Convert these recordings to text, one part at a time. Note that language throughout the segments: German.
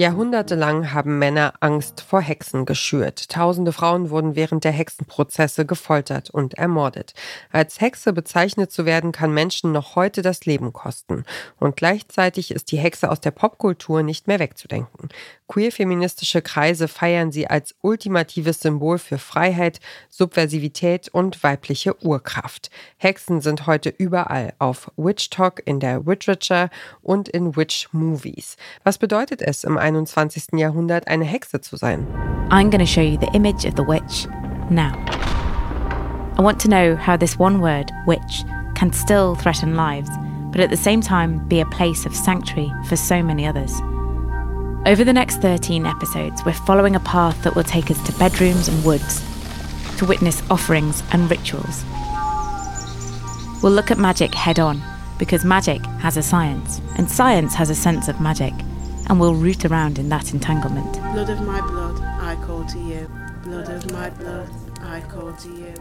Jahrhundertelang haben Männer Angst vor Hexen geschürt. Tausende Frauen wurden während der Hexenprozesse gefoltert und ermordet. Als Hexe bezeichnet zu werden, kann Menschen noch heute das Leben kosten. Und gleichzeitig ist die Hexe aus der Popkultur nicht mehr wegzudenken. Queer-feministische Kreise feiern sie als ultimatives Symbol für Freiheit, Subversivität und weibliche Urkraft. Hexen sind heute überall auf Witch Talk, in der Witerature und in Witch Movies. Was bedeutet es im 21. Jahrhundert eine Hexe zu sein? I'm going to show you the image of the witch now. I want to know how this one word, witch, can still threaten lives, but at the same time be a place of sanctuary for so many others. Over the next 13 episodes, we're following a path that will take us to bedrooms and woods, to witness offerings and rituals. We'll look at magic head on, because magic has a science, and science has a sense of magic, and we'll root around in that entanglement. Blood of my blood, I call to you. Blood of my blood, I call to you.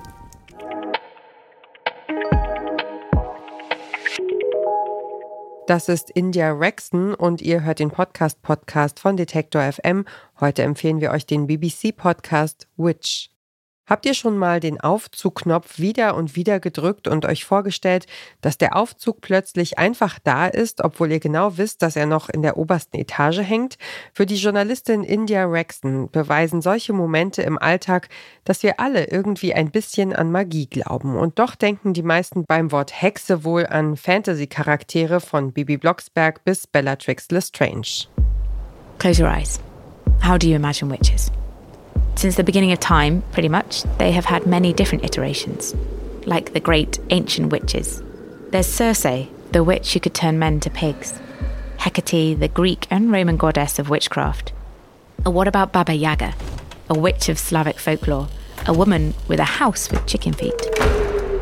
Das ist India Rexon und ihr hört den Podcast Podcast von Detektor FM. Heute empfehlen wir euch den BBC Podcast Witch. Habt ihr schon mal den Aufzugknopf wieder und wieder gedrückt und euch vorgestellt, dass der Aufzug plötzlich einfach da ist, obwohl ihr genau wisst, dass er noch in der obersten Etage hängt? Für die Journalistin India Rexon beweisen solche Momente im Alltag, dass wir alle irgendwie ein bisschen an Magie glauben. Und doch denken die meisten beim Wort Hexe wohl an Fantasy-Charaktere von Bibi Blocksberg bis Bellatrix Lestrange. Close your eyes. How do you imagine witches? Since the beginning of time, pretty much, they have had many different iterations, like the great ancient witches. There's Circe, the witch who could turn men to pigs, Hecate, the Greek and Roman goddess of witchcraft. Or what about Baba Yaga, a witch of Slavic folklore, a woman with a house with chicken feet?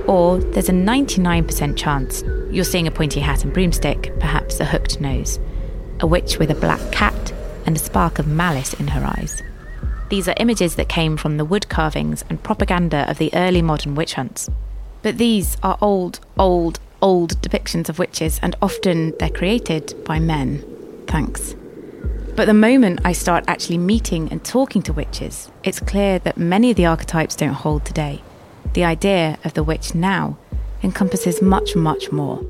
Or there's a 99% chance you're seeing a pointy hat and broomstick, perhaps a hooked nose, a witch with a black cat and a spark of malice in her eyes. These are images that came from the wood carvings and propaganda of the early modern witch hunts. But these are old, old, old depictions of witches, and often they're created by men. Thanks. But the moment I start actually meeting and talking to witches, it's clear that many of the archetypes don't hold today. The idea of the witch now encompasses much, much more.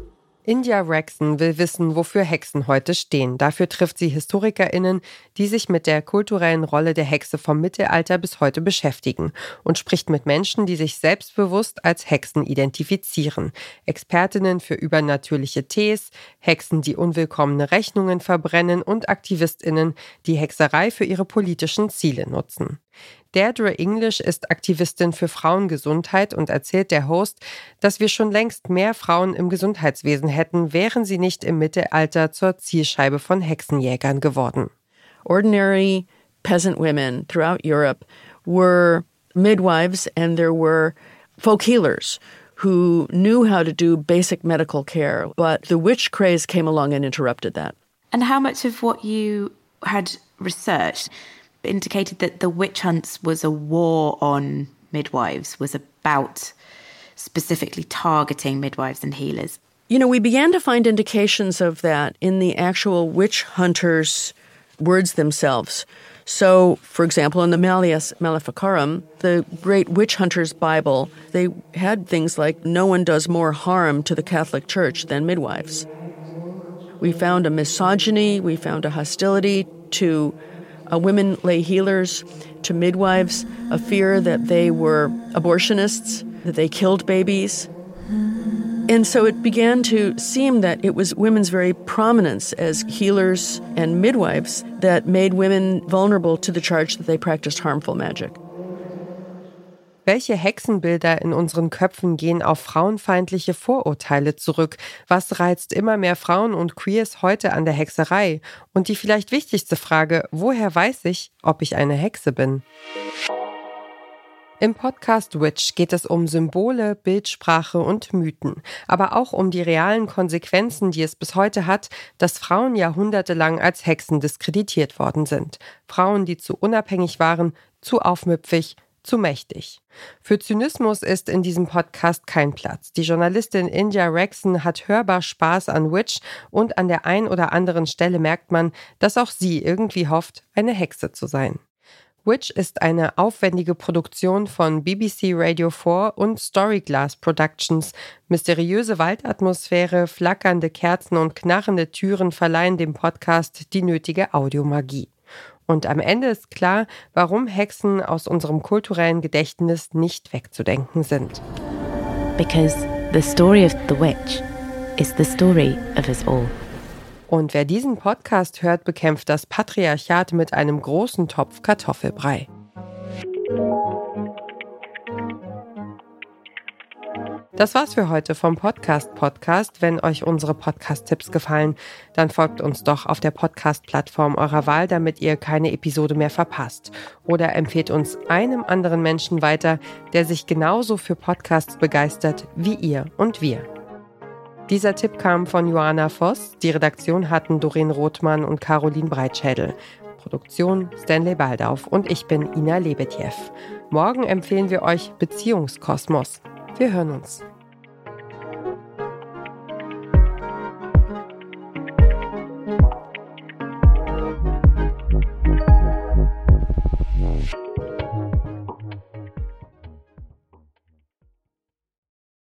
India Rexon will wissen, wofür Hexen heute stehen. Dafür trifft sie HistorikerInnen, die sich mit der kulturellen Rolle der Hexe vom Mittelalter bis heute beschäftigen und spricht mit Menschen, die sich selbstbewusst als Hexen identifizieren. Expertinnen für übernatürliche Tees, Hexen, die unwillkommene Rechnungen verbrennen und AktivistInnen, die Hexerei für ihre politischen Ziele nutzen. Deirdre English ist Aktivistin für Frauengesundheit und erzählt der Host, dass wir schon längst mehr Frauen im Gesundheitswesen hätten, wären sie nicht im Mittelalter zur Zielscheibe von Hexenjägern geworden. Ordinary peasant women throughout Europe were midwives and there were folk healers who knew how to do basic medical care, but the witch craze came along and interrupted that. And how much of what you had researched indicated that the witch hunts was a war on midwives, was about specifically targeting midwives and healers. You know, we began to find indications of that in the actual witch hunters' words themselves. So, for example, in the Malleus Maleficarum, the great witch hunters' Bible, they had things like no one does more harm to the Catholic Church than midwives. We found a misogyny, we found a hostility to uh, women lay healers, to midwives, a fear that they were abortionists, that they killed babies. And so it began to seem that it was women's very prominence as healers and midwives that made women vulnerable to the charge that they practiced harmful magic. Welche Hexenbilder in unseren Köpfen gehen auf frauenfeindliche Vorurteile zurück? Was reizt immer mehr Frauen und Queers heute an der Hexerei? Und die vielleicht wichtigste Frage, woher weiß ich, ob ich eine Hexe bin? Im Podcast Witch geht es um Symbole, Bildsprache und Mythen, aber auch um die realen Konsequenzen, die es bis heute hat, dass Frauen jahrhundertelang als Hexen diskreditiert worden sind. Frauen, die zu unabhängig waren, zu aufmüpfig, zu mächtig. Für Zynismus ist in diesem Podcast kein Platz. Die Journalistin India Rexon hat hörbar Spaß an Witch und an der ein oder anderen Stelle merkt man, dass auch sie irgendwie hofft, eine Hexe zu sein. Witch ist eine aufwendige Produktion von BBC Radio 4 und Storyglass Productions. Mysteriöse Waldatmosphäre, flackernde Kerzen und knarrende Türen verleihen dem Podcast die nötige Audiomagie. Und am Ende ist klar, warum Hexen aus unserem kulturellen Gedächtnis nicht wegzudenken sind. Because the story of the witch is the story of us all. Und wer diesen Podcast hört, bekämpft das Patriarchat mit einem großen Topf Kartoffelbrei. Das war's für heute vom Podcast Podcast. Wenn euch unsere Podcast-Tipps gefallen, dann folgt uns doch auf der Podcast-Plattform eurer Wahl, damit ihr keine Episode mehr verpasst. Oder empfehlt uns einem anderen Menschen weiter, der sich genauso für Podcasts begeistert wie ihr und wir. Dieser Tipp kam von Joanna Voss. Die Redaktion hatten Doreen Rothmann und Caroline Breitschädel. Produktion Stanley Baldauf und ich bin Ina Lebetjew. Morgen empfehlen wir euch Beziehungskosmos. Wir hören uns.